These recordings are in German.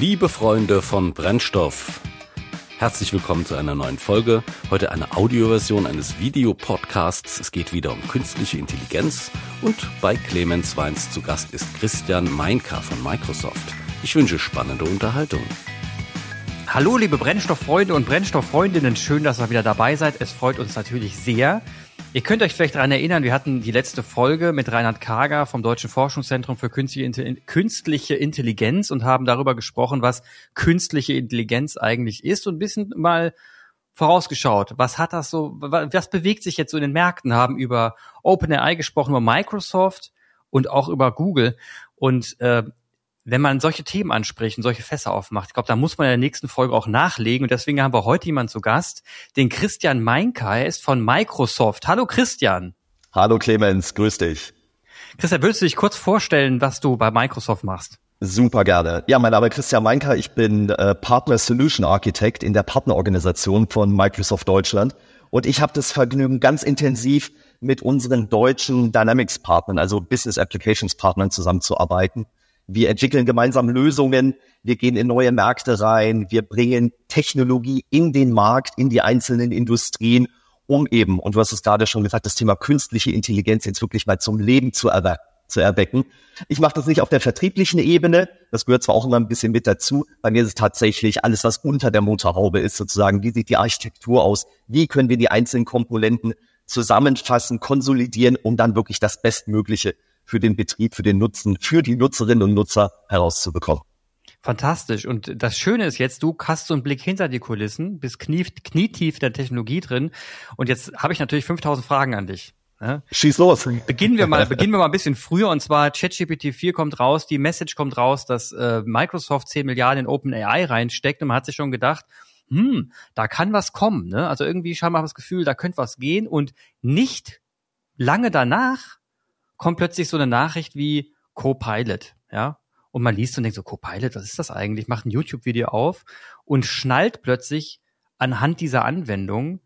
Liebe Freunde von Brennstoff, herzlich willkommen zu einer neuen Folge. Heute eine Audioversion eines Videopodcasts. Es geht wieder um künstliche Intelligenz und bei Clemens Weins zu Gast ist Christian Meinka von Microsoft. Ich wünsche spannende Unterhaltung. Hallo liebe Brennstofffreunde und Brennstofffreundinnen, schön, dass ihr wieder dabei seid. Es freut uns natürlich sehr. Ihr könnt euch vielleicht daran erinnern, wir hatten die letzte Folge mit Reinhard Kager vom Deutschen Forschungszentrum für künstliche Intelligenz und haben darüber gesprochen, was künstliche Intelligenz eigentlich ist und ein bisschen mal vorausgeschaut. Was hat das so, was bewegt sich jetzt so in den Märkten? Haben über OpenAI gesprochen, über Microsoft und auch über Google. Und äh, wenn man solche Themen anspricht und solche Fässer aufmacht, ich glaube, da muss man in der nächsten Folge auch nachlegen. Und deswegen haben wir heute jemanden zu Gast, den Christian Meinka. Er ist von Microsoft. Hallo Christian. Hallo Clemens, grüß dich. Christian, würdest du dich kurz vorstellen, was du bei Microsoft machst? Super gerne. Ja, mein Name ist Christian Meinka. Ich bin äh, Partner Solution Architect in der Partnerorganisation von Microsoft Deutschland. Und ich habe das Vergnügen, ganz intensiv mit unseren deutschen Dynamics-Partnern, also Business Applications-Partnern zusammenzuarbeiten wir entwickeln gemeinsam Lösungen, wir gehen in neue Märkte rein, wir bringen Technologie in den Markt, in die einzelnen Industrien, um eben, und du hast es gerade schon gesagt, das Thema künstliche Intelligenz jetzt wirklich mal zum Leben zu, erwe zu erwecken. Ich mache das nicht auf der vertrieblichen Ebene, das gehört zwar auch immer ein bisschen mit dazu, bei mir ist es tatsächlich alles, was unter der Motorhaube ist, sozusagen, wie sieht die Architektur aus, wie können wir die einzelnen Komponenten zusammenfassen, konsolidieren, um dann wirklich das Bestmögliche für den Betrieb, für den Nutzen, für die Nutzerinnen und Nutzer herauszubekommen. Fantastisch. Und das Schöne ist jetzt, du hast so einen Blick hinter die Kulissen, bist knie, knietief der Technologie drin. Und jetzt habe ich natürlich 5000 Fragen an dich. Ja? Schieß los. Beginnen wir mal, beginnen wir mal ein bisschen früher. Und zwar ChatGPT 4 kommt raus, die Message kommt raus, dass äh, Microsoft 10 Milliarden in OpenAI reinsteckt und man hat sich schon gedacht, hm, da kann was kommen. Ne? Also irgendwie scheinbar das Gefühl, da könnte was gehen. Und nicht lange danach kommt plötzlich so eine Nachricht wie Copilot, ja. Und man liest und denkt so, Copilot, was ist das eigentlich? Macht ein YouTube-Video auf und schnallt plötzlich anhand dieser Anwendung,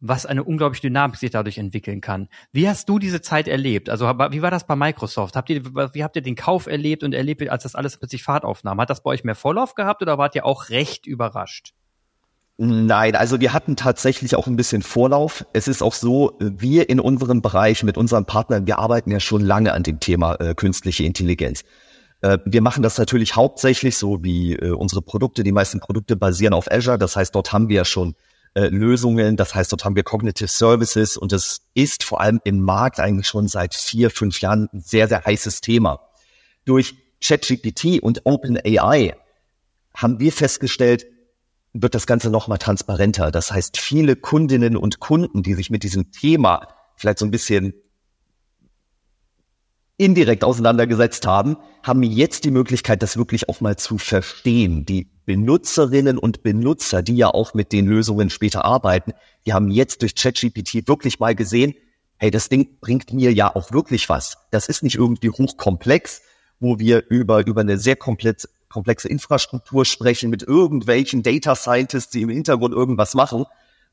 was eine unglaubliche Dynamik sich dadurch entwickeln kann. Wie hast du diese Zeit erlebt? Also wie war das bei Microsoft? Habt ihr, wie habt ihr den Kauf erlebt und erlebt, als das alles plötzlich Fahrt aufnahm? Hat das bei euch mehr Vorlauf gehabt oder wart ihr auch recht überrascht? Nein, also wir hatten tatsächlich auch ein bisschen Vorlauf. Es ist auch so, wir in unserem Bereich mit unseren Partnern, wir arbeiten ja schon lange an dem Thema äh, künstliche Intelligenz. Äh, wir machen das natürlich hauptsächlich so wie äh, unsere Produkte. Die meisten Produkte basieren auf Azure. Das heißt, dort haben wir ja schon äh, Lösungen. Das heißt, dort haben wir Cognitive Services und es ist vor allem im Markt eigentlich schon seit vier, fünf Jahren ein sehr, sehr heißes Thema. Durch ChatGPT und OpenAI haben wir festgestellt, wird das Ganze nochmal transparenter. Das heißt, viele Kundinnen und Kunden, die sich mit diesem Thema vielleicht so ein bisschen indirekt auseinandergesetzt haben, haben jetzt die Möglichkeit, das wirklich auch mal zu verstehen. Die Benutzerinnen und Benutzer, die ja auch mit den Lösungen später arbeiten, die haben jetzt durch ChatGPT wirklich mal gesehen, hey, das Ding bringt mir ja auch wirklich was. Das ist nicht irgendwie hochkomplex, wo wir über, über eine sehr komplett komplexe Infrastruktur sprechen, mit irgendwelchen Data Scientists, die im Hintergrund irgendwas machen,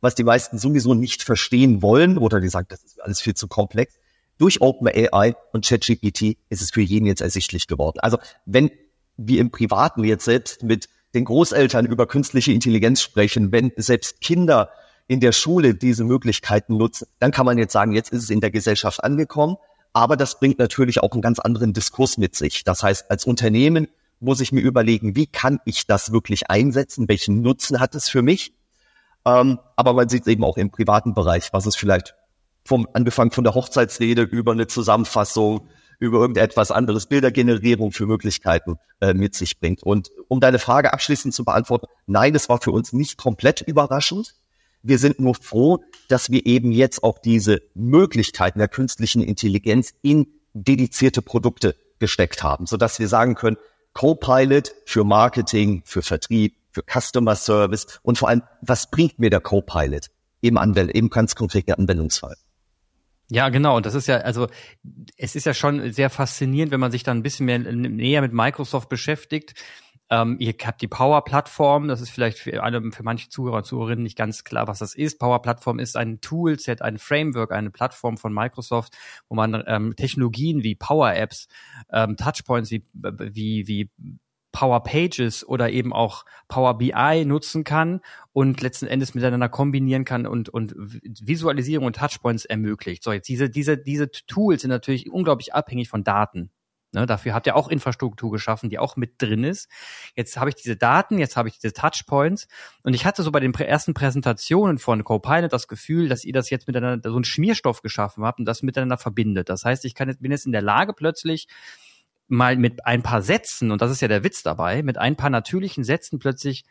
was die meisten sowieso nicht verstehen wollen oder die sagen, das ist alles viel zu komplex. Durch OpenAI und ChatGPT ist es für jeden jetzt ersichtlich geworden. Also wenn wir im Privaten jetzt selbst mit den Großeltern über künstliche Intelligenz sprechen, wenn selbst Kinder in der Schule diese Möglichkeiten nutzen, dann kann man jetzt sagen, jetzt ist es in der Gesellschaft angekommen. Aber das bringt natürlich auch einen ganz anderen Diskurs mit sich. Das heißt, als Unternehmen muss ich mir überlegen, wie kann ich das wirklich einsetzen? Welchen Nutzen hat es für mich? Ähm, aber man sieht eben auch im privaten Bereich, was es vielleicht vom angefangen von der Hochzeitsrede über eine Zusammenfassung, über irgendetwas anderes, Bildergenerierung für Möglichkeiten äh, mit sich bringt. Und um deine Frage abschließend zu beantworten, nein, es war für uns nicht komplett überraschend. Wir sind nur froh, dass wir eben jetzt auch diese Möglichkeiten der künstlichen Intelligenz in dedizierte Produkte gesteckt haben, sodass wir sagen können, Copilot für Marketing, für Vertrieb, für Customer Service und vor allem, was bringt mir der Copilot im, Anwend im ganz konkreten Anwendungsfall? Ja, genau. Und das ist ja, also es ist ja schon sehr faszinierend, wenn man sich dann ein bisschen mehr näher mit Microsoft beschäftigt, ähm, ihr habt die Power-Plattform, das ist vielleicht für, eine, für manche Zuhörer und Zuhörerinnen nicht ganz klar, was das ist. Power-Plattform ist ein Toolset, ein Framework, eine Plattform von Microsoft, wo man ähm, Technologien wie Power-Apps, ähm, Touchpoints wie, wie, wie Power Pages oder eben auch Power BI nutzen kann und letzten Endes miteinander kombinieren kann und, und Visualisierung und Touchpoints ermöglicht. So, jetzt diese, diese, diese Tools sind natürlich unglaublich abhängig von Daten. Ne, dafür habt ihr auch Infrastruktur geschaffen, die auch mit drin ist. Jetzt habe ich diese Daten, jetzt habe ich diese Touchpoints und ich hatte so bei den ersten Präsentationen von Copilot das Gefühl, dass ihr das jetzt miteinander so einen Schmierstoff geschaffen habt und das miteinander verbindet. Das heißt, ich kann jetzt, bin jetzt in der Lage plötzlich mal mit ein paar Sätzen, und das ist ja der Witz dabei, mit ein paar natürlichen Sätzen plötzlich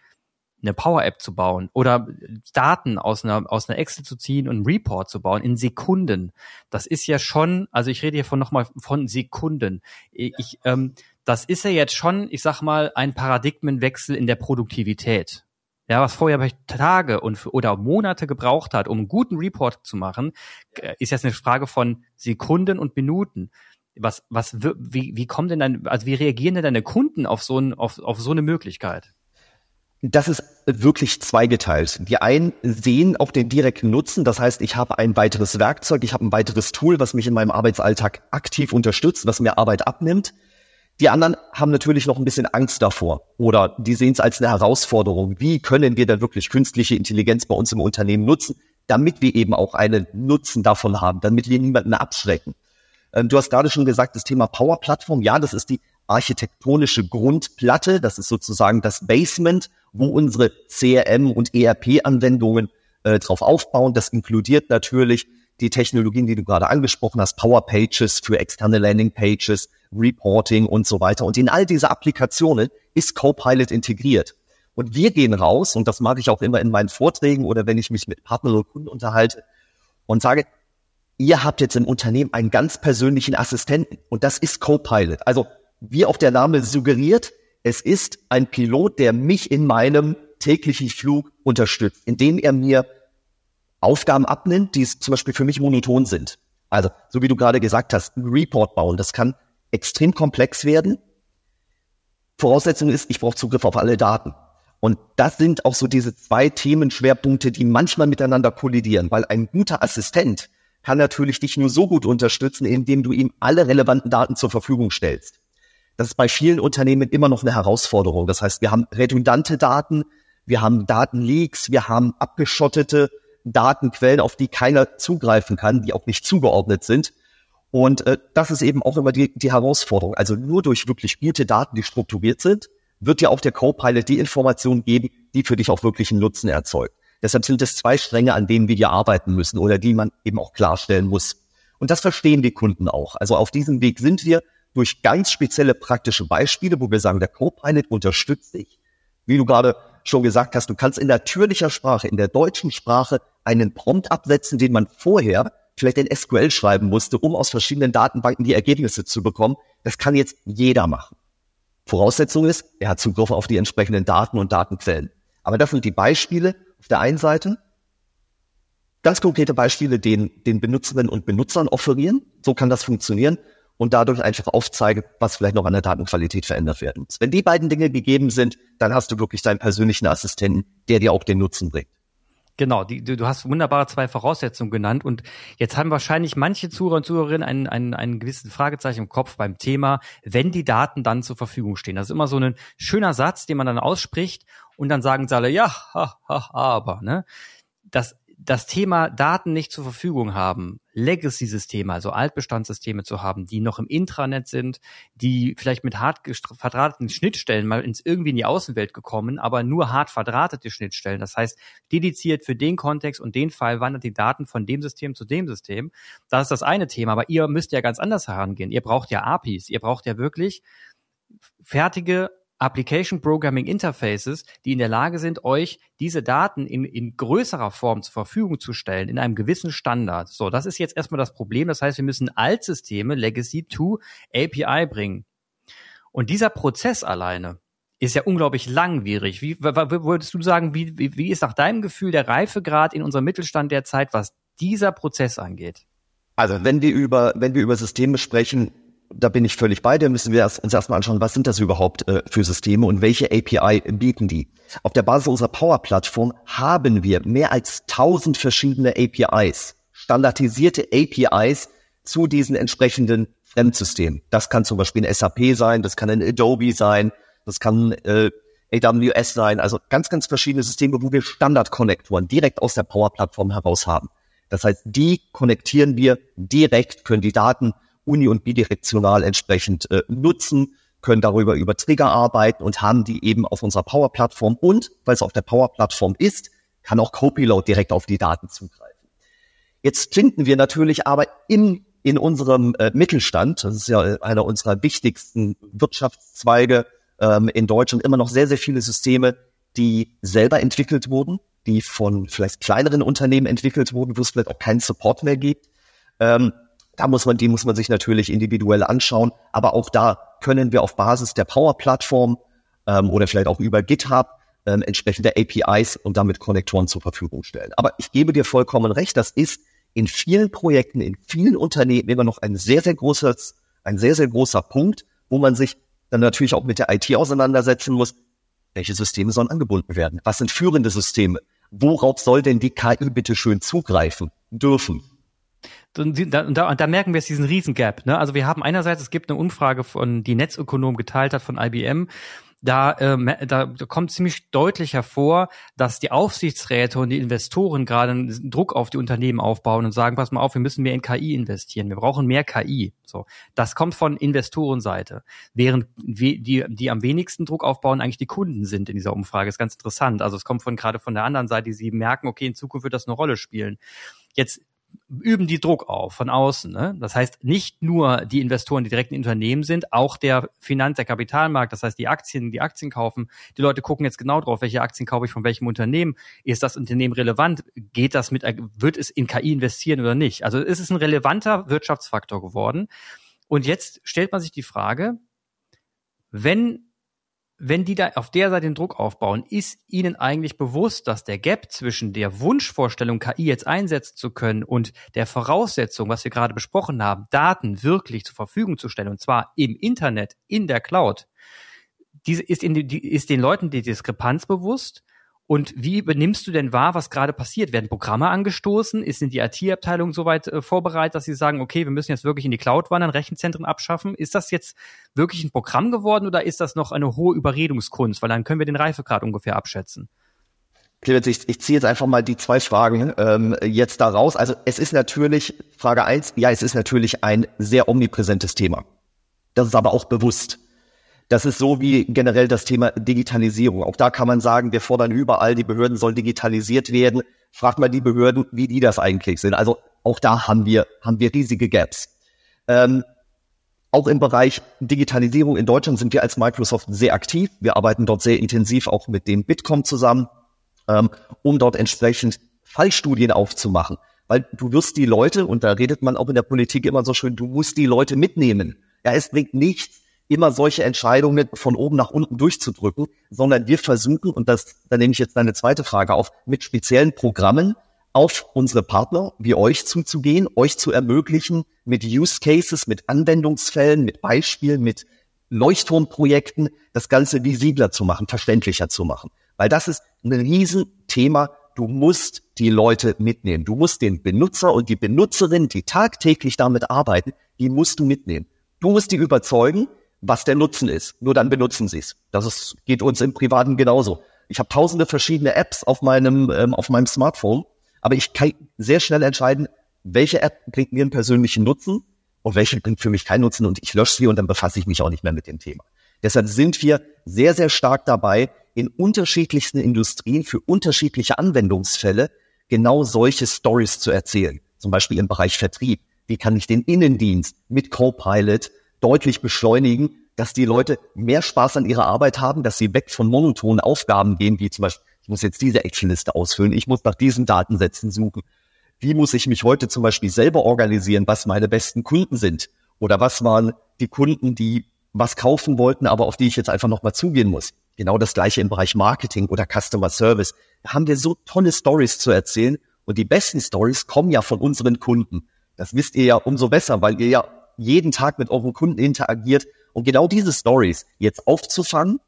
eine Power-App zu bauen oder Daten aus einer, aus einer Excel zu ziehen und einen Report zu bauen in Sekunden. Das ist ja schon, also ich rede hier von nochmal von Sekunden. Ich, ähm, das ist ja jetzt schon, ich sag mal, ein Paradigmenwechsel in der Produktivität. Ja, was vorher vielleicht Tage und oder Monate gebraucht hat, um einen guten Report zu machen, äh, ist jetzt eine Frage von Sekunden und Minuten. Was, was, wie, wie kommen denn dann, also wie reagieren denn deine Kunden auf so, ein, auf, auf so eine Möglichkeit? Das ist wirklich zweigeteilt. Die einen sehen auch den direkten Nutzen. Das heißt, ich habe ein weiteres Werkzeug, ich habe ein weiteres Tool, was mich in meinem Arbeitsalltag aktiv unterstützt, was mir Arbeit abnimmt. Die anderen haben natürlich noch ein bisschen Angst davor oder die sehen es als eine Herausforderung. Wie können wir denn wirklich künstliche Intelligenz bei uns im Unternehmen nutzen, damit wir eben auch einen Nutzen davon haben, damit wir niemanden abschrecken. Ähm, du hast gerade schon gesagt, das Thema Power Plattform. Ja, das ist die architektonische Grundplatte. Das ist sozusagen das Basement, wo unsere CRM und ERP-Anwendungen äh, drauf aufbauen. Das inkludiert natürlich die Technologien, die du gerade angesprochen hast, Power Pages für externe Landing Pages, Reporting und so weiter. Und in all diese Applikationen ist Copilot integriert. Und wir gehen raus, und das mache ich auch immer in meinen Vorträgen oder wenn ich mich mit Partnern und Kunden unterhalte und sage, ihr habt jetzt im Unternehmen einen ganz persönlichen Assistenten und das ist Copilot. Also wie auch der Name suggeriert, es ist ein Pilot, der mich in meinem täglichen Flug unterstützt, indem er mir Aufgaben abnimmt, die zum Beispiel für mich monoton sind. Also, so wie du gerade gesagt hast, ein Report bauen, das kann extrem komplex werden. Voraussetzung ist, ich brauche Zugriff auf alle Daten. Und das sind auch so diese zwei Themenschwerpunkte, die manchmal miteinander kollidieren, weil ein guter Assistent kann natürlich dich nur so gut unterstützen, indem du ihm alle relevanten Daten zur Verfügung stellst. Das ist bei vielen Unternehmen immer noch eine Herausforderung. Das heißt, wir haben redundante Daten, wir haben Datenleaks, wir haben abgeschottete Datenquellen, auf die keiner zugreifen kann, die auch nicht zugeordnet sind. Und äh, das ist eben auch immer die, die Herausforderung. Also nur durch wirklich gute Daten, die strukturiert sind, wird dir auch der Copilot die Information geben, die für dich auch wirklich einen Nutzen erzeugt. Deshalb sind es zwei Stränge, an denen wir hier arbeiten müssen oder die man eben auch klarstellen muss. Und das verstehen die Kunden auch. Also auf diesem Weg sind wir durch ganz spezielle praktische Beispiele, wo wir sagen, der Copilot unterstützt dich. Wie du gerade schon gesagt hast, du kannst in natürlicher Sprache, in der deutschen Sprache einen Prompt absetzen, den man vorher vielleicht in SQL schreiben musste, um aus verschiedenen Datenbanken die Ergebnisse zu bekommen. Das kann jetzt jeder machen. Voraussetzung ist, er hat Zugriff auf die entsprechenden Daten und Datenquellen. Aber das sind die Beispiele auf der einen Seite. Ganz konkrete Beispiele, den, den Benutzerinnen und Benutzern offerieren. So kann das funktionieren und dadurch einfach aufzeige, was vielleicht noch an der Datenqualität verändert werden muss. Wenn die beiden Dinge gegeben sind, dann hast du wirklich deinen persönlichen Assistenten, der dir auch den Nutzen bringt. Genau, die, du, hast wunderbare zwei Voraussetzungen genannt und jetzt haben wahrscheinlich manche Zuhörer und Zuhörerinnen einen, einen, einen gewissen Fragezeichen im Kopf beim Thema, wenn die Daten dann zur Verfügung stehen. Das ist immer so ein schöner Satz, den man dann ausspricht und dann sagen sie alle, ja, ha, ha, aber, ne? Das das Thema Daten nicht zur Verfügung haben, Legacy-Systeme, also Altbestandssysteme zu haben, die noch im Intranet sind, die vielleicht mit hart verdrahteten Schnittstellen mal ins irgendwie in die Außenwelt gekommen, aber nur hart verdrahtete Schnittstellen. Das heißt, dediziert für den Kontext und den Fall wandert die Daten von dem System zu dem System. Das ist das eine Thema, aber ihr müsst ja ganz anders herangehen. Ihr braucht ja APIs, ihr braucht ja wirklich fertige Application Programming Interfaces, die in der Lage sind, euch diese Daten in, in größerer Form zur Verfügung zu stellen, in einem gewissen Standard. So, das ist jetzt erstmal das Problem. Das heißt, wir müssen Altsysteme, Legacy to API bringen. Und dieser Prozess alleine ist ja unglaublich langwierig. Wie würdest du sagen, wie, wie, wie ist nach deinem Gefühl der Reifegrad in unserem Mittelstand derzeit, was dieser Prozess angeht? Also wenn wir über, wenn wir über Systeme sprechen, da bin ich völlig bei dir, müssen wir uns erstmal anschauen, was sind das überhaupt äh, für Systeme und welche API bieten die. Auf der Basis unserer Power-Plattform haben wir mehr als 1000 verschiedene APIs, standardisierte APIs zu diesen entsprechenden Fremdsystemen. Das kann zum Beispiel ein SAP sein, das kann ein Adobe sein, das kann äh, AWS sein, also ganz, ganz verschiedene Systeme, wo wir Standard-Konnektoren direkt aus der Power-Plattform heraus haben. Das heißt, die konnektieren wir direkt, können die Daten uni- und bidirektional entsprechend äh, nutzen, können darüber über Trigger arbeiten und haben die eben auf unserer Power-Plattform und, weil es auf der Power-Plattform ist, kann auch Copilot direkt auf die Daten zugreifen. Jetzt finden wir natürlich aber in, in unserem äh, Mittelstand, das ist ja einer unserer wichtigsten Wirtschaftszweige ähm, in Deutschland, immer noch sehr, sehr viele Systeme, die selber entwickelt wurden, die von vielleicht kleineren Unternehmen entwickelt wurden, wo es vielleicht auch keinen Support mehr gibt. Ähm, da muss man, die muss man sich natürlich individuell anschauen. Aber auch da können wir auf Basis der Power-Plattform ähm, oder vielleicht auch über GitHub ähm, entsprechende APIs und damit Konnektoren zur Verfügung stellen. Aber ich gebe dir vollkommen recht, das ist in vielen Projekten, in vielen Unternehmen immer noch ein sehr, sehr großes, ein sehr, sehr großer Punkt, wo man sich dann natürlich auch mit der IT auseinandersetzen muss. Welche Systeme sollen angebunden werden? Was sind führende Systeme? Worauf soll denn die KI bitte schön zugreifen dürfen? Und da, und da, merken wir jetzt diesen Riesengap. Ne? Also wir haben einerseits, es gibt eine Umfrage von, die Netzökonom geteilt hat von IBM, da, ähm, da, kommt ziemlich deutlich hervor, dass die Aufsichtsräte und die Investoren gerade einen Druck auf die Unternehmen aufbauen und sagen, pass mal auf, wir müssen mehr in KI investieren, wir brauchen mehr KI. So, das kommt von Investorenseite, während wir, die, die am wenigsten Druck aufbauen, eigentlich die Kunden sind in dieser Umfrage. Ist ganz interessant. Also es kommt von gerade von der anderen Seite, die sie merken, okay, in Zukunft wird das eine Rolle spielen. Jetzt üben die Druck auf von außen. Ne? Das heißt, nicht nur die Investoren, die direkt in Unternehmen sind, auch der Finanz-, der Kapitalmarkt, das heißt die Aktien, die Aktien kaufen. Die Leute gucken jetzt genau drauf, welche Aktien kaufe ich von welchem Unternehmen. Ist das Unternehmen relevant? Geht das mit, wird es in KI investieren oder nicht? Also es ist ein relevanter Wirtschaftsfaktor geworden. Und jetzt stellt man sich die Frage, wenn wenn die da auf der Seite den Druck aufbauen, ist ihnen eigentlich bewusst, dass der Gap zwischen der Wunschvorstellung, KI jetzt einsetzen zu können und der Voraussetzung, was wir gerade besprochen haben, Daten wirklich zur Verfügung zu stellen, und zwar im Internet, in der Cloud, diese ist, in die, ist den Leuten die Diskrepanz bewusst und wie übernimmst du denn wahr, was gerade passiert? Werden Programme angestoßen? Ist sind die IT-Abteilung soweit äh, vorbereitet, dass sie sagen, okay, wir müssen jetzt wirklich in die Cloud wandern, Rechenzentren abschaffen? Ist das jetzt wirklich ein Programm geworden oder ist das noch eine hohe Überredungskunst? Weil dann können wir den Reifegrad ungefähr abschätzen. Clemens, ich, ich ziehe jetzt einfach mal die zwei Fragen ähm, jetzt da raus. Also es ist natürlich, Frage eins, ja, es ist natürlich ein sehr omnipräsentes Thema. Das ist aber auch bewusst. Das ist so wie generell das Thema Digitalisierung. Auch da kann man sagen, wir fordern überall, die Behörden sollen digitalisiert werden. Fragt mal die Behörden, wie die das eigentlich sind. Also auch da haben wir, haben wir riesige Gaps. Ähm, auch im Bereich Digitalisierung in Deutschland sind wir als Microsoft sehr aktiv. Wir arbeiten dort sehr intensiv auch mit dem Bitkom zusammen, ähm, um dort entsprechend Fallstudien aufzumachen. Weil du wirst die Leute, und da redet man auch in der Politik immer so schön, du musst die Leute mitnehmen. Ja, es bringt nichts, immer solche Entscheidungen von oben nach unten durchzudrücken, sondern wir versuchen, und das, da nehme ich jetzt deine zweite Frage auf, mit speziellen Programmen auf unsere Partner wie euch zuzugehen, euch zu ermöglichen, mit Use Cases, mit Anwendungsfällen, mit Beispielen, mit Leuchtturmprojekten das Ganze visibler zu machen, verständlicher zu machen. Weil das ist ein Riesenthema. Du musst die Leute mitnehmen. Du musst den Benutzer und die Benutzerin, die tagtäglich damit arbeiten, die musst du mitnehmen. Du musst die überzeugen, was der Nutzen ist. Nur dann benutzen sie es. Das ist, geht uns im Privaten genauso. Ich habe tausende verschiedene Apps auf meinem, ähm, auf meinem Smartphone, aber ich kann sehr schnell entscheiden, welche App bringt mir einen persönlichen Nutzen und welche bringt für mich keinen Nutzen und ich lösche sie und dann befasse ich mich auch nicht mehr mit dem Thema. Deshalb sind wir sehr, sehr stark dabei, in unterschiedlichsten Industrien für unterschiedliche Anwendungsfälle genau solche Stories zu erzählen. Zum Beispiel im Bereich Vertrieb. Wie kann ich den Innendienst mit Copilot deutlich beschleunigen, dass die Leute mehr Spaß an ihrer Arbeit haben, dass sie weg von monotonen Aufgaben gehen, wie zum Beispiel, ich muss jetzt diese Actionliste ausfüllen, ich muss nach diesen Datensätzen suchen. Wie muss ich mich heute zum Beispiel selber organisieren, was meine besten Kunden sind? Oder was waren die Kunden, die was kaufen wollten, aber auf die ich jetzt einfach nochmal zugehen muss? Genau das gleiche im Bereich Marketing oder Customer Service. Da haben wir so tolle Stories zu erzählen und die besten Stories kommen ja von unseren Kunden. Das wisst ihr ja umso besser, weil ihr ja jeden Tag mit euren Kunden interagiert und genau diese Stories jetzt aufzufangen,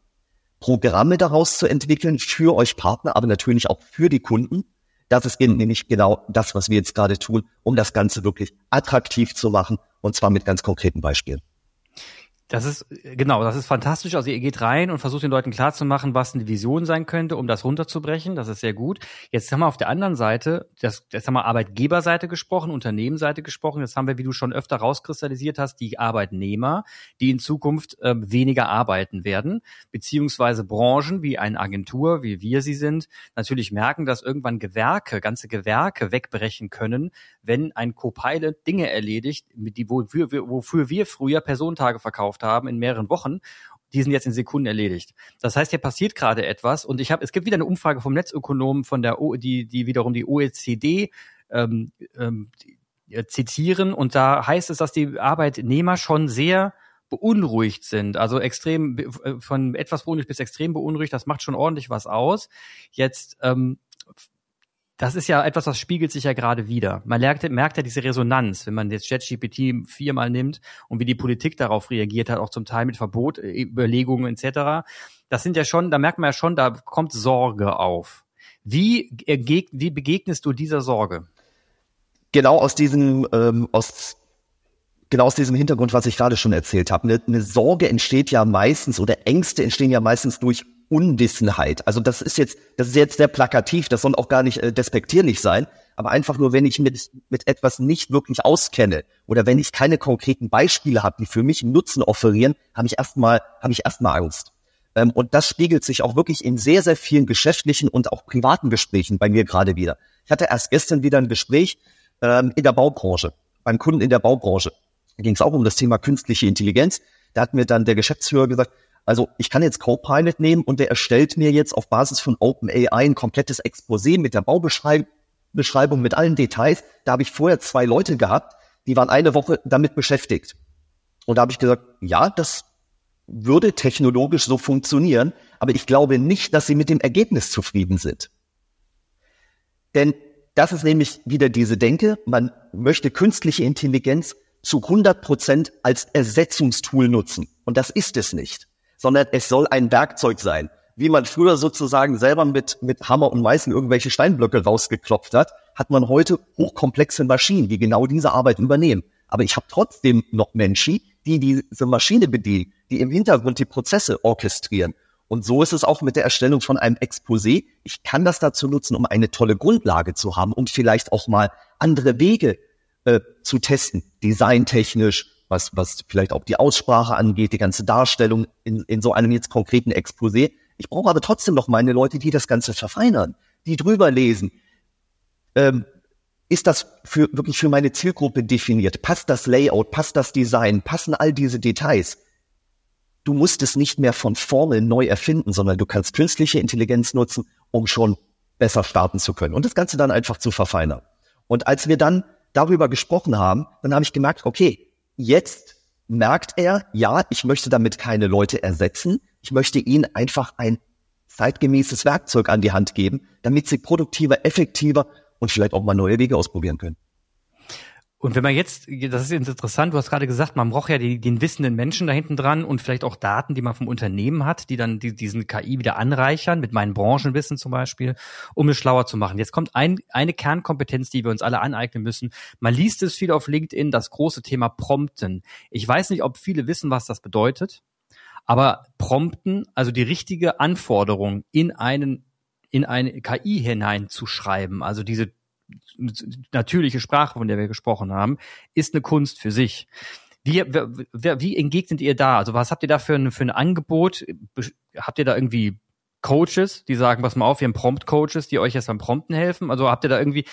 Programme daraus zu entwickeln für euch Partner, aber natürlich auch für die Kunden. Das ist nämlich genau das, was wir jetzt gerade tun, um das Ganze wirklich attraktiv zu machen und zwar mit ganz konkreten Beispielen. Das ist, genau, das ist fantastisch. Also ihr geht rein und versucht den Leuten klarzumachen, was eine Vision sein könnte, um das runterzubrechen. Das ist sehr gut. Jetzt haben wir auf der anderen Seite, das, jetzt haben wir Arbeitgeberseite gesprochen, Unternehmensseite gesprochen. Jetzt haben wir, wie du schon öfter rauskristallisiert hast, die Arbeitnehmer, die in Zukunft äh, weniger arbeiten werden, beziehungsweise Branchen wie eine Agentur, wie wir sie sind, natürlich merken, dass irgendwann Gewerke, ganze Gewerke wegbrechen können, wenn ein Copilot Dinge erledigt, mit die, wofür, wofür wir früher Personentage verkauft gemacht haben in mehreren Wochen, die sind jetzt in Sekunden erledigt. Das heißt, hier passiert gerade etwas und ich habe, es gibt wieder eine Umfrage vom Netzökonomen von der, o, die, die wiederum die OECD ähm, ähm, zitieren und da heißt es, dass die Arbeitnehmer schon sehr beunruhigt sind, also extrem äh, von etwas beunruhigt bis extrem beunruhigt, das macht schon ordentlich was aus. Jetzt ähm, das ist ja etwas, das spiegelt sich ja gerade wieder. Man merkt, merkt ja diese Resonanz, wenn man jetzt ChatGPT viermal nimmt und wie die Politik darauf reagiert hat, auch zum Teil mit Verbot, äh, Überlegungen etc. Das sind ja schon, da merkt man ja schon, da kommt Sorge auf. Wie, wie begegnest du dieser Sorge? Genau aus diesem, ähm, aus genau aus diesem Hintergrund, was ich gerade schon erzählt habe. Eine, eine Sorge entsteht ja meistens oder Ängste entstehen ja meistens durch Unwissenheit. Also das ist jetzt, das ist jetzt sehr plakativ, das soll auch gar nicht äh, despektierlich sein, aber einfach nur, wenn ich mit, mit etwas nicht wirklich auskenne oder wenn ich keine konkreten Beispiele habe, die für mich Nutzen offerieren, habe ich erstmal, habe ich erstmal Angst. Ähm, und das spiegelt sich auch wirklich in sehr, sehr vielen geschäftlichen und auch privaten Gesprächen bei mir gerade wieder. Ich hatte erst gestern wieder ein Gespräch ähm, in der Baubranche, beim Kunden in der Baubranche. Da ging es auch um das Thema künstliche Intelligenz. Da hat mir dann der Geschäftsführer gesagt, also ich kann jetzt Copilot nehmen und der erstellt mir jetzt auf Basis von OpenAI ein komplettes Exposé mit der Baubeschreibung, mit allen Details. Da habe ich vorher zwei Leute gehabt, die waren eine Woche damit beschäftigt. Und da habe ich gesagt, ja, das würde technologisch so funktionieren, aber ich glaube nicht, dass sie mit dem Ergebnis zufrieden sind. Denn das ist nämlich wieder diese Denke, man möchte künstliche Intelligenz zu 100 Prozent als Ersetzungstool nutzen. Und das ist es nicht sondern es soll ein Werkzeug sein. Wie man früher sozusagen selber mit, mit Hammer und Meißen irgendwelche Steinblöcke rausgeklopft hat, hat man heute hochkomplexe Maschinen, die genau diese Arbeit übernehmen. Aber ich habe trotzdem noch Menschen, die diese Maschine bedienen, die im Hintergrund die Prozesse orchestrieren. Und so ist es auch mit der Erstellung von einem Exposé. Ich kann das dazu nutzen, um eine tolle Grundlage zu haben und vielleicht auch mal andere Wege äh, zu testen, designtechnisch, was, was vielleicht auch die Aussprache angeht, die ganze Darstellung in, in so einem jetzt konkreten Exposé. Ich brauche aber trotzdem noch meine Leute, die das Ganze verfeinern, die drüber lesen. Ähm, ist das für, wirklich für meine Zielgruppe definiert? Passt das Layout? Passt das Design? Passen all diese Details? Du musst es nicht mehr von vorne neu erfinden, sondern du kannst künstliche Intelligenz nutzen, um schon besser starten zu können und das Ganze dann einfach zu verfeinern. Und als wir dann darüber gesprochen haben, dann habe ich gemerkt, okay, Jetzt merkt er, ja, ich möchte damit keine Leute ersetzen. Ich möchte ihnen einfach ein zeitgemäßes Werkzeug an die Hand geben, damit sie produktiver, effektiver und vielleicht auch mal neue Wege ausprobieren können. Und wenn man jetzt, das ist interessant, du hast gerade gesagt, man braucht ja die, den wissenden Menschen da hinten dran und vielleicht auch Daten, die man vom Unternehmen hat, die dann die, diesen KI wieder anreichern, mit meinem Branchenwissen zum Beispiel, um es schlauer zu machen. Jetzt kommt ein, eine Kernkompetenz, die wir uns alle aneignen müssen. Man liest es viel auf LinkedIn, das große Thema Prompten. Ich weiß nicht, ob viele wissen, was das bedeutet, aber Prompten, also die richtige Anforderung in einen in eine KI hineinzuschreiben, also diese natürliche Sprache, von der wir gesprochen haben, ist eine Kunst für sich. Wie, wie, wie entgegnet ihr da? Also was habt ihr da für ein, für ein Angebot? Habt ihr da irgendwie Coaches, die sagen, pass mal auf, wir haben Prompt-Coaches, die euch jetzt beim Prompten helfen? Also habt ihr da irgendwie,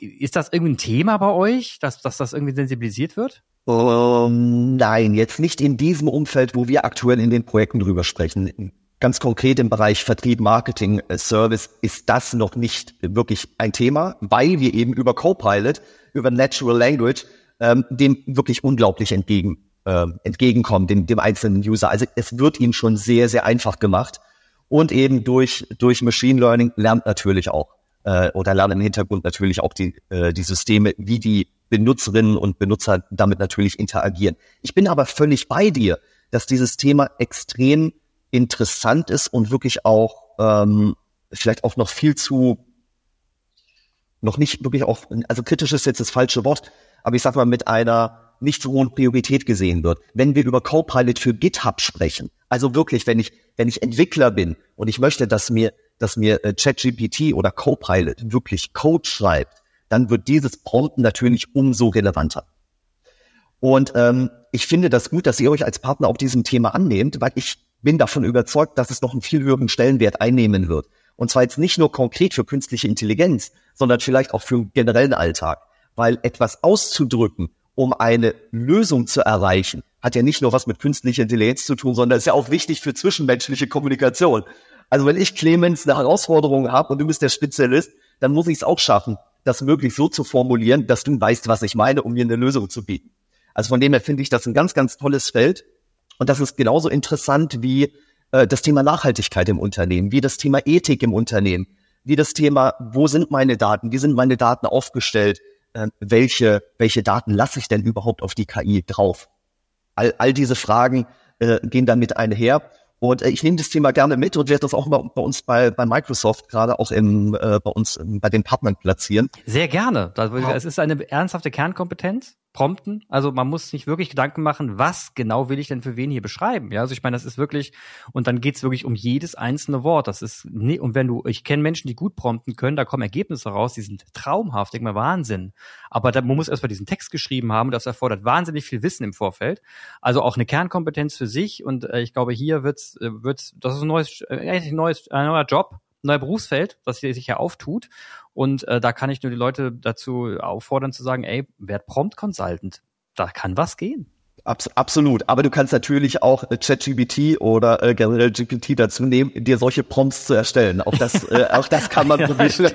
ist das irgendwie ein Thema bei euch, dass, dass das irgendwie sensibilisiert wird? Um, nein, jetzt nicht in diesem Umfeld, wo wir aktuell in den Projekten drüber sprechen ganz konkret im Bereich Vertrieb, Marketing, äh, Service ist das noch nicht wirklich ein Thema, weil wir eben über Copilot, über Natural Language ähm, dem wirklich unglaublich entgegen, äh, entgegenkommen, dem, dem einzelnen User. Also es wird ihm schon sehr, sehr einfach gemacht. Und eben durch, durch Machine Learning lernt natürlich auch äh, oder lernen im Hintergrund natürlich auch die, äh, die Systeme, wie die Benutzerinnen und Benutzer damit natürlich interagieren. Ich bin aber völlig bei dir, dass dieses Thema extrem interessant ist und wirklich auch ähm, vielleicht auch noch viel zu noch nicht wirklich auch, also kritisch ist jetzt das falsche Wort, aber ich sag mal mit einer nicht so hohe Priorität gesehen wird. Wenn wir über Copilot für GitHub sprechen, also wirklich, wenn ich, wenn ich Entwickler bin und ich möchte, dass mir, dass mir äh, ChatGPT oder Copilot wirklich Code schreibt, dann wird dieses Prompten natürlich umso relevanter. Und ähm, ich finde das gut, dass ihr euch als Partner auch diesem Thema annehmt, weil ich bin davon überzeugt, dass es noch einen viel höheren Stellenwert einnehmen wird. Und zwar jetzt nicht nur konkret für künstliche Intelligenz, sondern vielleicht auch für den generellen Alltag. Weil etwas auszudrücken, um eine Lösung zu erreichen, hat ja nicht nur was mit künstlicher Intelligenz zu tun, sondern ist ja auch wichtig für zwischenmenschliche Kommunikation. Also wenn ich Clemens eine Herausforderung habe und du bist der Spezialist, dann muss ich es auch schaffen, das möglichst so zu formulieren, dass du weißt, was ich meine, um mir eine Lösung zu bieten. Also von dem her finde ich das ein ganz, ganz tolles Feld. Und das ist genauso interessant wie äh, das Thema Nachhaltigkeit im Unternehmen, wie das Thema Ethik im Unternehmen, wie das Thema, wo sind meine Daten, wie sind meine Daten aufgestellt, äh, welche, welche Daten lasse ich denn überhaupt auf die KI drauf? All, all diese Fragen äh, gehen damit einher. Und äh, ich nehme das Thema gerne mit und werde das auch mal bei uns bei, bei Microsoft gerade auch im, äh, bei uns bei den Partnern platzieren. Sehr gerne. Es ist eine ernsthafte Kernkompetenz prompten. Also man muss sich wirklich Gedanken machen, was genau will ich denn für wen hier beschreiben. Ja, also ich meine, das ist wirklich, und dann geht's wirklich um jedes einzelne Wort. Das ist, nee, und wenn du, ich kenne Menschen, die gut prompten können, da kommen Ergebnisse raus, die sind traumhaft, denk mal Wahnsinn. Aber da, man muss erstmal diesen Text geschrieben haben, das erfordert wahnsinnig viel Wissen im Vorfeld. Also auch eine Kernkompetenz für sich und äh, ich glaube, hier wird's, äh, wird's, das ist ein neues, äh, ein neues, ein neuer Job, neuer Berufsfeld, das hier sich ja auftut. Und äh, da kann ich nur die Leute dazu auffordern zu sagen, ey, werd Prompt Consultant. Da kann was gehen. Abs absolut. Aber du kannst natürlich auch äh, ChatGPT oder äh, generell GPT dazu nehmen, dir solche Prompts zu erstellen. Auch das, äh, auch das kann man probieren.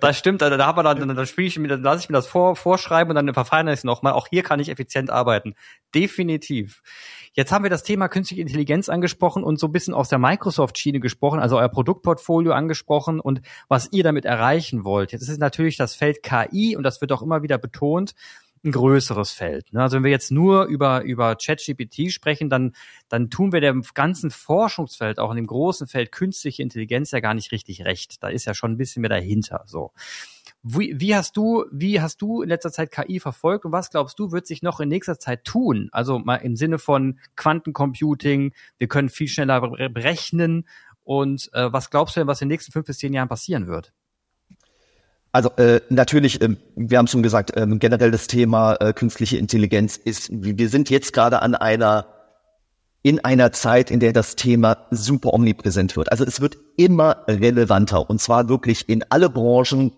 das stimmt. Also, da, haben wir dann, dann spiele ich mir, dann lasse ich mir das vor, vorschreiben und dann verfeinere ich es nochmal. Auch hier kann ich effizient arbeiten. Definitiv. Jetzt haben wir das Thema künstliche Intelligenz angesprochen und so ein bisschen aus der Microsoft-Schiene gesprochen, also euer Produktportfolio angesprochen und was ihr damit erreichen wollt. Jetzt ist natürlich das Feld KI und das wird auch immer wieder betont ein größeres Feld. Ne? Also wenn wir jetzt nur über, über ChatGPT sprechen, dann, dann tun wir dem ganzen Forschungsfeld, auch in dem großen Feld künstliche Intelligenz ja gar nicht richtig recht. Da ist ja schon ein bisschen mehr dahinter, so. Wie, wie hast du, wie hast du in letzter Zeit KI verfolgt und was glaubst du, wird sich noch in nächster Zeit tun? Also mal im Sinne von Quantencomputing, wir können viel schneller berechnen und äh, was glaubst du denn, was in den nächsten fünf bis zehn Jahren passieren wird? Also äh, natürlich, äh, wir haben schon gesagt, äh, generell das Thema äh, künstliche Intelligenz ist, wir sind jetzt gerade an einer in einer Zeit, in der das Thema super omnipräsent wird. Also es wird immer relevanter und zwar wirklich in alle Branchen,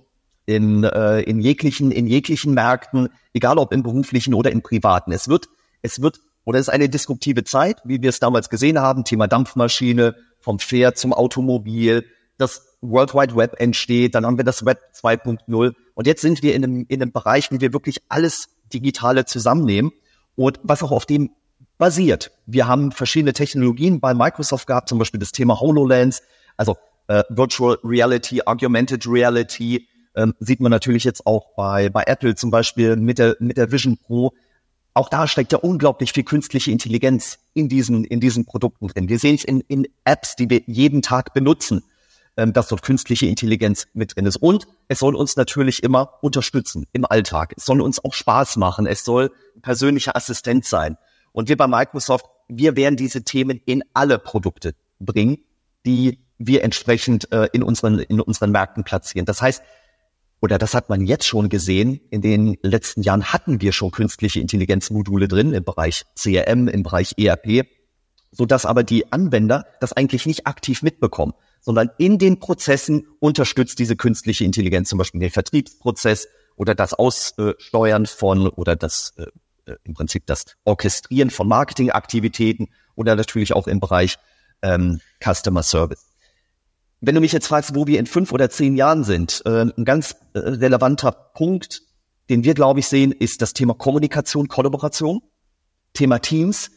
in, äh, in jeglichen, in jeglichen Märkten, egal ob im beruflichen oder im privaten. Es wird, es wird, oder es ist eine disruptive Zeit, wie wir es damals gesehen haben, Thema Dampfmaschine, vom Pferd zum Automobil, das World Wide Web entsteht, dann haben wir das Web 2.0 und jetzt sind wir in einem, in einem Bereich, wo wir wirklich alles Digitale zusammennehmen und was auch auf dem basiert. Wir haben verschiedene Technologien bei Microsoft gehabt, zum Beispiel das Thema HoloLens, also äh, Virtual Reality, Augmented Reality, ähm, sieht man natürlich jetzt auch bei, bei Apple zum Beispiel mit der, mit der Vision Pro. Auch da steckt ja unglaublich viel künstliche Intelligenz in diesen, in diesen Produkten drin. Wir sehen es in, in Apps, die wir jeden Tag benutzen, ähm, dass dort künstliche Intelligenz mit drin ist. Und es soll uns natürlich immer unterstützen im Alltag. Es soll uns auch Spaß machen. Es soll persönlicher Assistent sein. Und wir bei Microsoft, wir werden diese Themen in alle Produkte bringen, die wir entsprechend äh, in unseren in unseren Märkten platzieren. Das heißt, oder das hat man jetzt schon gesehen, in den letzten Jahren hatten wir schon künstliche Intelligenzmodule drin im Bereich CRM, im Bereich ERP, so dass aber die Anwender das eigentlich nicht aktiv mitbekommen, sondern in den Prozessen unterstützt diese künstliche Intelligenz zum Beispiel den Vertriebsprozess oder das Aussteuern von oder das äh, äh, im Prinzip das Orchestrieren von Marketingaktivitäten oder natürlich auch im Bereich ähm, Customer Service. Wenn du mich jetzt fragst, wo wir in fünf oder zehn Jahren sind, äh, ein ganz äh, relevanter Punkt, den wir, glaube ich, sehen, ist das Thema Kommunikation, Kollaboration, Thema Teams,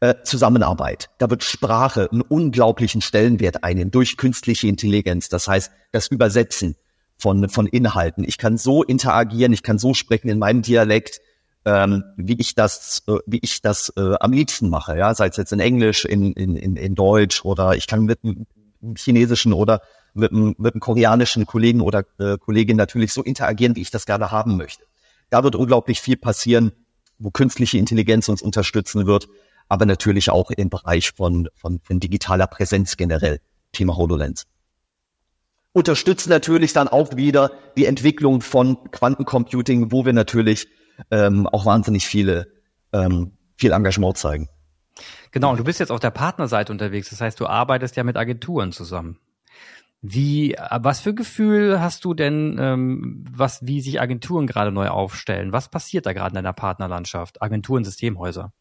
äh, Zusammenarbeit. Da wird Sprache einen unglaublichen Stellenwert einnehmen durch künstliche Intelligenz. Das heißt, das Übersetzen von, von Inhalten. Ich kann so interagieren, ich kann so sprechen in meinem Dialekt, ähm, wie ich das, äh, wie ich das äh, am liebsten mache, ja, sei es jetzt in Englisch, in, in, in, in Deutsch oder ich kann mit chinesischen oder mit einem, mit einem koreanischen Kollegen oder äh, Kollegin natürlich so interagieren, wie ich das gerne haben möchte. Da wird unglaublich viel passieren wo künstliche Intelligenz uns unterstützen wird, aber natürlich auch im Bereich von, von, von digitaler Präsenz generell, Thema HoloLens. Unterstützt natürlich dann auch wieder die Entwicklung von Quantencomputing, wo wir natürlich ähm, auch wahnsinnig viele ähm, viel Engagement zeigen. Genau, und du bist jetzt auf der Partnerseite unterwegs, das heißt, du arbeitest ja mit Agenturen zusammen. Wie, was für Gefühl hast du denn, ähm, was, wie sich Agenturen gerade neu aufstellen? Was passiert da gerade in deiner Partnerlandschaft? Agenturen, Systemhäuser?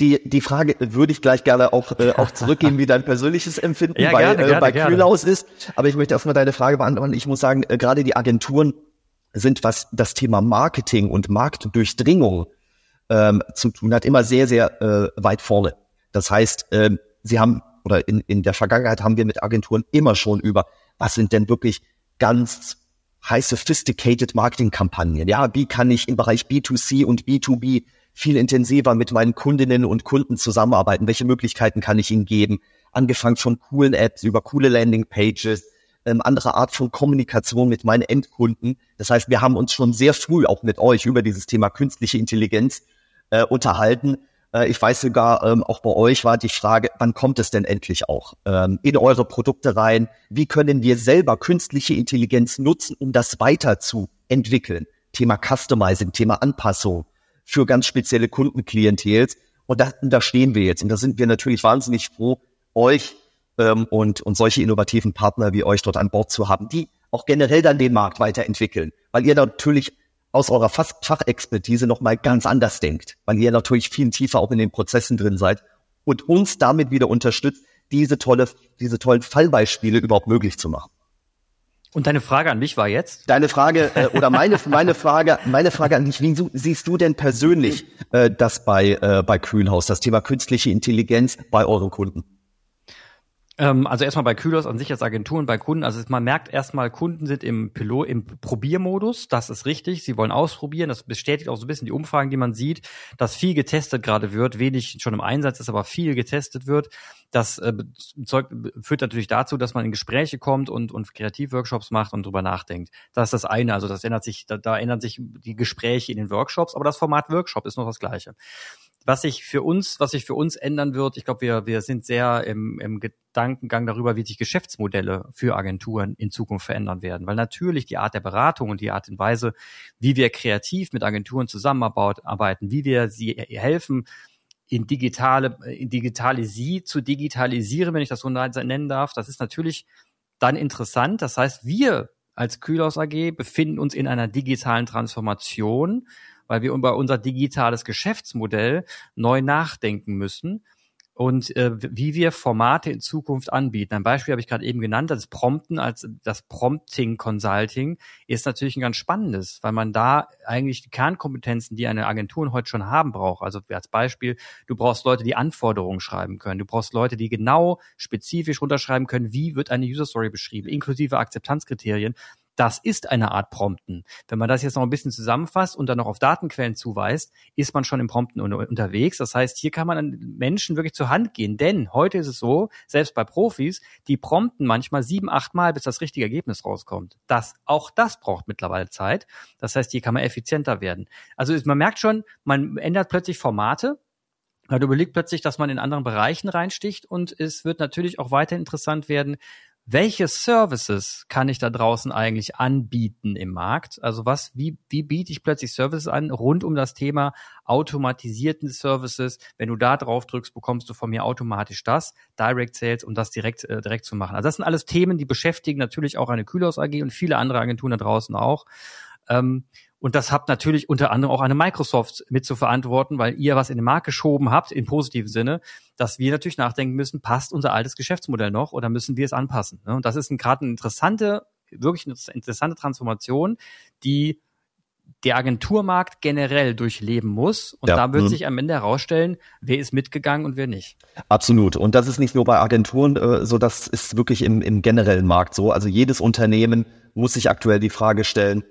Die, die Frage würde ich gleich gerne auch, äh, auch zurückgeben, wie dein persönliches Empfinden ja, bei, gerne, äh, gerne, bei gerne. Kühlaus ist. Aber ich möchte erstmal deine Frage beantworten. Ich muss sagen, äh, gerade die Agenturen sind, was das Thema Marketing und Marktdurchdringung ähm, zu tun hat, immer sehr, sehr äh, weit vorne. Das heißt, ähm, sie haben oder in, in der Vergangenheit haben wir mit Agenturen immer schon über, was sind denn wirklich ganz high sophisticated Marketingkampagnen? Ja, wie kann ich im Bereich B2C und B2B viel intensiver mit meinen Kundinnen und Kunden zusammenarbeiten? Welche Möglichkeiten kann ich ihnen geben? Angefangen von coolen Apps über coole Landingpages, ähm, andere Art von Kommunikation mit meinen Endkunden. Das heißt, wir haben uns schon sehr früh auch mit euch über dieses Thema künstliche Intelligenz äh, unterhalten. Äh, ich weiß sogar, ähm, auch bei euch war die Frage, wann kommt es denn endlich auch ähm, in eure Produkte rein? Wie können wir selber künstliche Intelligenz nutzen, um das weiter zu entwickeln? Thema Customizing, Thema Anpassung für ganz spezielle Kundenklientels. Und da, da stehen wir jetzt. Und da sind wir natürlich wahnsinnig froh, euch ähm, und, und solche innovativen Partner wie euch dort an Bord zu haben, die auch generell dann den Markt weiterentwickeln. Weil ihr natürlich aus eurer Fach Fachexpertise nochmal ganz anders denkt, weil ihr natürlich viel tiefer auch in den Prozessen drin seid und uns damit wieder unterstützt, diese tolle, diese tollen Fallbeispiele überhaupt möglich zu machen. Und deine Frage an mich war jetzt? Deine Frage äh, oder meine meine Frage meine Frage an dich: Wie siehst du denn persönlich äh, das bei äh, bei Kühlhaus, das Thema künstliche Intelligenz bei euren Kunden? Ähm, also erstmal bei Kühlers an sich als Agentur bei Kunden. Also man merkt erstmal, Kunden sind im Pilot, im Probiermodus. Das ist richtig. Sie wollen ausprobieren. Das bestätigt auch so ein bisschen die Umfragen, die man sieht, dass viel getestet gerade wird, wenig schon im Einsatz ist, aber viel getestet wird. Das äh, führt natürlich dazu, dass man in Gespräche kommt und, und Kreativworkshops macht und drüber nachdenkt. Das ist das eine. Also das ändert sich, da, da ändern sich die Gespräche in den Workshops, aber das Format Workshop ist noch das gleiche was sich für uns, was sich für uns ändern wird, ich glaube, wir, wir sind sehr im, im Gedankengang darüber, wie sich Geschäftsmodelle für Agenturen in Zukunft verändern werden. Weil natürlich die Art der Beratung und die Art und Weise, wie wir kreativ mit Agenturen zusammenarbeiten, wie wir sie helfen, in digitale, in Digitalisie zu digitalisieren, wenn ich das so nennen darf, das ist natürlich dann interessant. Das heißt, wir als Kühlhaus AG befinden uns in einer digitalen Transformation weil wir über unser digitales Geschäftsmodell neu nachdenken müssen und äh, wie wir Formate in Zukunft anbieten. Ein Beispiel habe ich gerade eben genannt, das Prompten als das Prompting Consulting ist natürlich ein ganz spannendes, weil man da eigentlich die Kernkompetenzen, die eine Agentur heute schon haben braucht. Also als Beispiel, du brauchst Leute, die Anforderungen schreiben können. Du brauchst Leute, die genau spezifisch runterschreiben können, wie wird eine User Story beschrieben, inklusive Akzeptanzkriterien. Das ist eine Art Prompten. Wenn man das jetzt noch ein bisschen zusammenfasst und dann noch auf Datenquellen zuweist, ist man schon im Prompten unterwegs. Das heißt, hier kann man an Menschen wirklich zur Hand gehen. Denn heute ist es so, selbst bei Profis, die prompten manchmal sieben, acht Mal, bis das richtige Ergebnis rauskommt. Das, auch das braucht mittlerweile Zeit. Das heißt, hier kann man effizienter werden. Also man merkt schon, man ändert plötzlich Formate, man überlegt plötzlich, dass man in anderen Bereichen reinsticht und es wird natürlich auch weiter interessant werden, welche Services kann ich da draußen eigentlich anbieten im Markt? Also was, wie, wie biete ich plötzlich Services an rund um das Thema automatisierten Services? Wenn du da drauf drückst, bekommst du von mir automatisch das, Direct Sales, um das direkt, äh, direkt zu machen. Also das sind alles Themen, die beschäftigen natürlich auch eine Kühlhaus AG und viele andere Agenturen da draußen auch. Ähm, und das habt natürlich unter anderem auch eine Microsoft mit zu verantworten, weil ihr was in den Markt geschoben habt, im positiven Sinne, dass wir natürlich nachdenken müssen, passt unser altes Geschäftsmodell noch oder müssen wir es anpassen? Ne? Und das ist gerade eine interessante, wirklich eine interessante Transformation, die der Agenturmarkt generell durchleben muss. Und ja. da wird mhm. sich am Ende herausstellen, wer ist mitgegangen und wer nicht. Absolut. Und das ist nicht nur bei Agenturen äh, so, das ist wirklich im, im generellen Markt so. Also jedes Unternehmen muss sich aktuell die Frage stellen,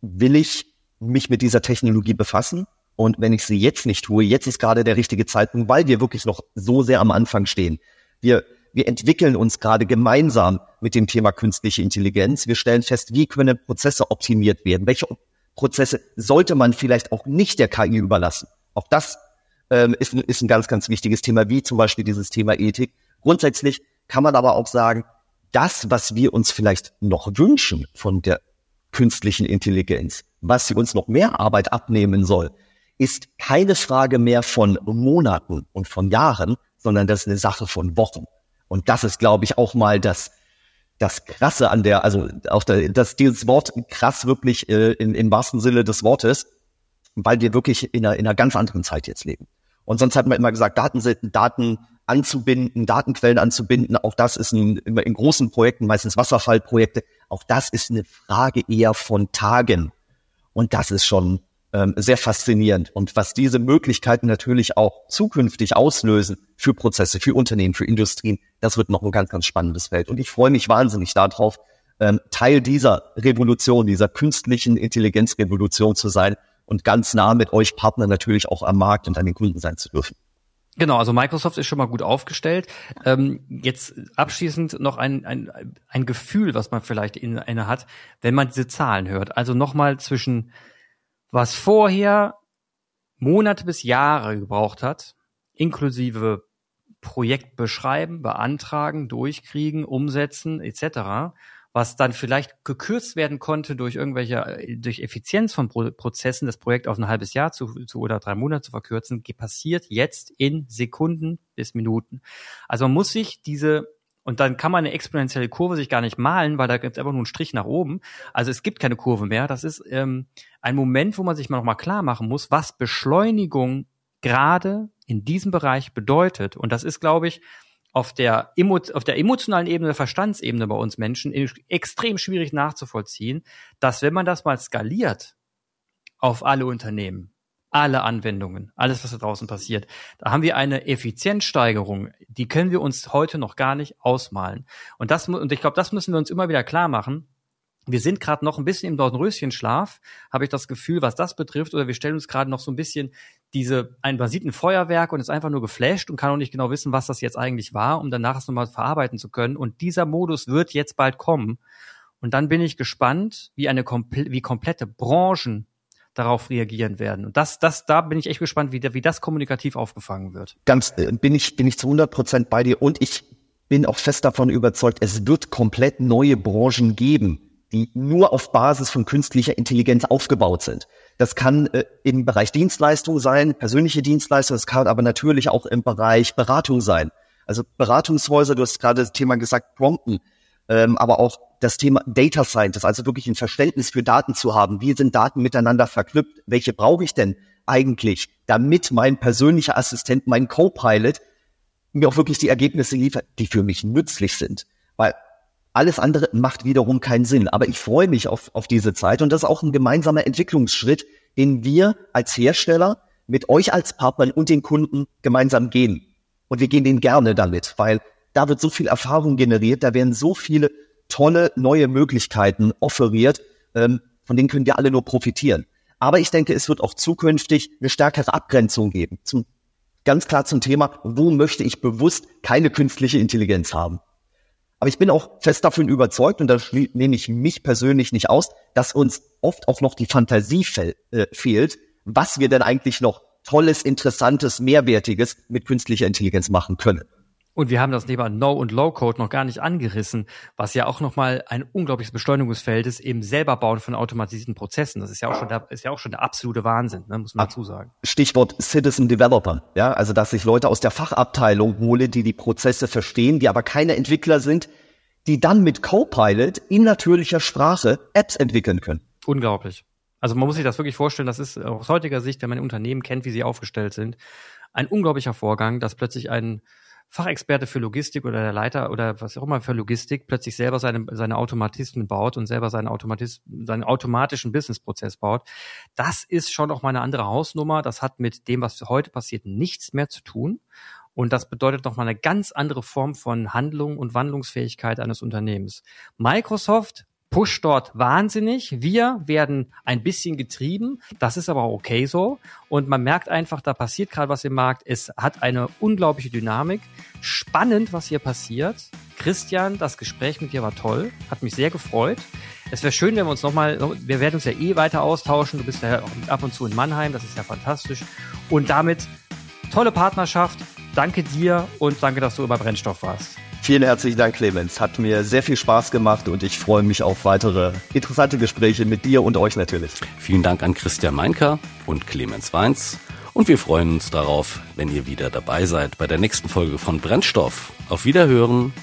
will ich mich mit dieser Technologie befassen. Und wenn ich sie jetzt nicht tue, jetzt ist gerade der richtige Zeitpunkt, weil wir wirklich noch so sehr am Anfang stehen. Wir, wir entwickeln uns gerade gemeinsam mit dem Thema künstliche Intelligenz. Wir stellen fest, wie können Prozesse optimiert werden? Welche, Prozesse sollte man vielleicht auch nicht der KI überlassen. Auch das ähm, ist, ist ein ganz, ganz wichtiges Thema, wie zum Beispiel dieses Thema Ethik. Grundsätzlich kann man aber auch sagen, das, was wir uns vielleicht noch wünschen von der künstlichen Intelligenz, was sie uns noch mehr Arbeit abnehmen soll, ist keine Frage mehr von Monaten und von Jahren, sondern das ist eine Sache von Wochen. Und das ist, glaube ich, auch mal das, das Krasse an der, also auch der, das, dieses Wort krass wirklich äh, in, im wahrsten Sinne des Wortes, weil wir wirklich in einer, in einer ganz anderen Zeit jetzt leben. Und sonst hat man immer gesagt, Daten, Daten anzubinden, Datenquellen anzubinden, auch das ist ein, immer in großen Projekten, meistens Wasserfallprojekte, auch das ist eine Frage eher von Tagen. Und das ist schon ähm, sehr faszinierend. Und was diese Möglichkeiten natürlich auch zukünftig auslösen für Prozesse, für Unternehmen, für Industrien, das wird noch ein ganz, ganz spannendes Feld. Und ich freue mich wahnsinnig darauf, ähm, Teil dieser Revolution, dieser künstlichen Intelligenzrevolution zu sein und ganz nah mit euch Partner natürlich auch am Markt und an den Kunden sein zu dürfen. Genau, also Microsoft ist schon mal gut aufgestellt. Ähm, jetzt abschließend noch ein, ein, ein Gefühl, was man vielleicht in einer hat, wenn man diese Zahlen hört. Also nochmal zwischen was vorher Monate bis Jahre gebraucht hat, inklusive Projekt beschreiben, beantragen, durchkriegen, umsetzen etc., was dann vielleicht gekürzt werden konnte durch irgendwelche, durch Effizienz von Pro Prozessen, das Projekt auf ein halbes Jahr zu, zu oder drei Monate zu verkürzen, passiert jetzt in Sekunden bis Minuten. Also man muss sich diese und dann kann man eine exponentielle Kurve sich gar nicht malen, weil da gibt es einfach nur einen Strich nach oben. Also es gibt keine Kurve mehr. Das ist ähm, ein Moment, wo man sich mal nochmal klar machen muss, was Beschleunigung gerade in diesem Bereich bedeutet. Und das ist, glaube ich, auf der, auf der emotionalen Ebene, der Verstandsebene bei uns Menschen extrem schwierig nachzuvollziehen, dass wenn man das mal skaliert auf alle Unternehmen, alle Anwendungen, alles, was da draußen passiert. Da haben wir eine Effizienzsteigerung, die können wir uns heute noch gar nicht ausmalen. Und das und ich glaube, das müssen wir uns immer wieder klar machen. Wir sind gerade noch ein bisschen im Dornröschenschlaf, habe ich das Gefühl, was das betrifft, oder wir stellen uns gerade noch so ein bisschen diese, ein, man sieht ein Feuerwerk und ist einfach nur geflasht und kann auch nicht genau wissen, was das jetzt eigentlich war, um danach es nochmal verarbeiten zu können. Und dieser Modus wird jetzt bald kommen. Und dann bin ich gespannt, wie eine wie komplette Branchen darauf reagieren werden. Und das, das, da bin ich echt gespannt, wie, wie das kommunikativ aufgefangen wird. Ganz, äh, bin ich, bin ich zu 100 Prozent bei dir und ich bin auch fest davon überzeugt, es wird komplett neue Branchen geben, die nur auf Basis von künstlicher Intelligenz aufgebaut sind. Das kann äh, im Bereich Dienstleistung sein, persönliche Dienstleistung, das kann aber natürlich auch im Bereich Beratung sein. Also Beratungshäuser, du hast gerade das Thema gesagt, Prompten, ähm, aber auch das Thema Data Scientist, also wirklich ein Verständnis für Daten zu haben. Wie sind Daten miteinander verknüpft? Welche brauche ich denn eigentlich, damit mein persönlicher Assistent, mein Co-Pilot mir auch wirklich die Ergebnisse liefert, die für mich nützlich sind? Weil alles andere macht wiederum keinen Sinn. Aber ich freue mich auf, auf diese Zeit und das ist auch ein gemeinsamer Entwicklungsschritt, den wir als Hersteller mit euch als Partnern und den Kunden gemeinsam gehen. Und wir gehen den gerne damit, weil da wird so viel Erfahrung generiert, da werden so viele tolle neue Möglichkeiten offeriert, ähm, von denen können wir alle nur profitieren. Aber ich denke, es wird auch zukünftig eine stärkere Abgrenzung geben. Zum, ganz klar zum Thema, wo möchte ich bewusst keine künstliche Intelligenz haben? Aber ich bin auch fest davon überzeugt, und da nehme ich mich persönlich nicht aus, dass uns oft auch noch die Fantasie fe äh, fehlt, was wir denn eigentlich noch Tolles, Interessantes, Mehrwertiges mit künstlicher Intelligenz machen können. Und wir haben das Thema No- und Low-Code noch gar nicht angerissen, was ja auch nochmal ein unglaubliches Beschleunigungsfeld ist im selberbauen von automatisierten Prozessen. Das ist ja auch schon der, ist ja auch schon der absolute Wahnsinn, ne, muss man dazu sagen. Stichwort Citizen Developer. Ja, also, dass ich Leute aus der Fachabteilung hole, die die Prozesse verstehen, die aber keine Entwickler sind, die dann mit Copilot in natürlicher Sprache Apps entwickeln können. Unglaublich. Also man muss sich das wirklich vorstellen, das ist aus heutiger Sicht, wenn man Unternehmen kennt, wie sie aufgestellt sind, ein unglaublicher Vorgang, dass plötzlich ein Fachexperte für Logistik oder der Leiter oder was auch immer für Logistik plötzlich selber seine, seine Automatismen baut und selber seinen, Automatis seinen automatischen Businessprozess baut. Das ist schon auch mal eine andere Hausnummer. Das hat mit dem, was heute passiert, nichts mehr zu tun. Und das bedeutet noch mal eine ganz andere Form von Handlung und Wandlungsfähigkeit eines Unternehmens. Microsoft pusht dort wahnsinnig. Wir werden ein bisschen getrieben. Das ist aber okay so. Und man merkt einfach, da passiert gerade was im Markt. Es hat eine unglaubliche Dynamik. Spannend, was hier passiert. Christian, das Gespräch mit dir war toll. Hat mich sehr gefreut. Es wäre schön, wenn wir uns nochmal, wir werden uns ja eh weiter austauschen. Du bist ja auch ab und zu in Mannheim. Das ist ja fantastisch. Und damit tolle Partnerschaft. Danke dir und danke, dass du über Brennstoff warst. Vielen herzlichen Dank, Clemens. Hat mir sehr viel Spaß gemacht und ich freue mich auf weitere interessante Gespräche mit dir und euch natürlich. Vielen Dank an Christian Meinker und Clemens Weins. Und wir freuen uns darauf, wenn ihr wieder dabei seid bei der nächsten Folge von Brennstoff. Auf Wiederhören.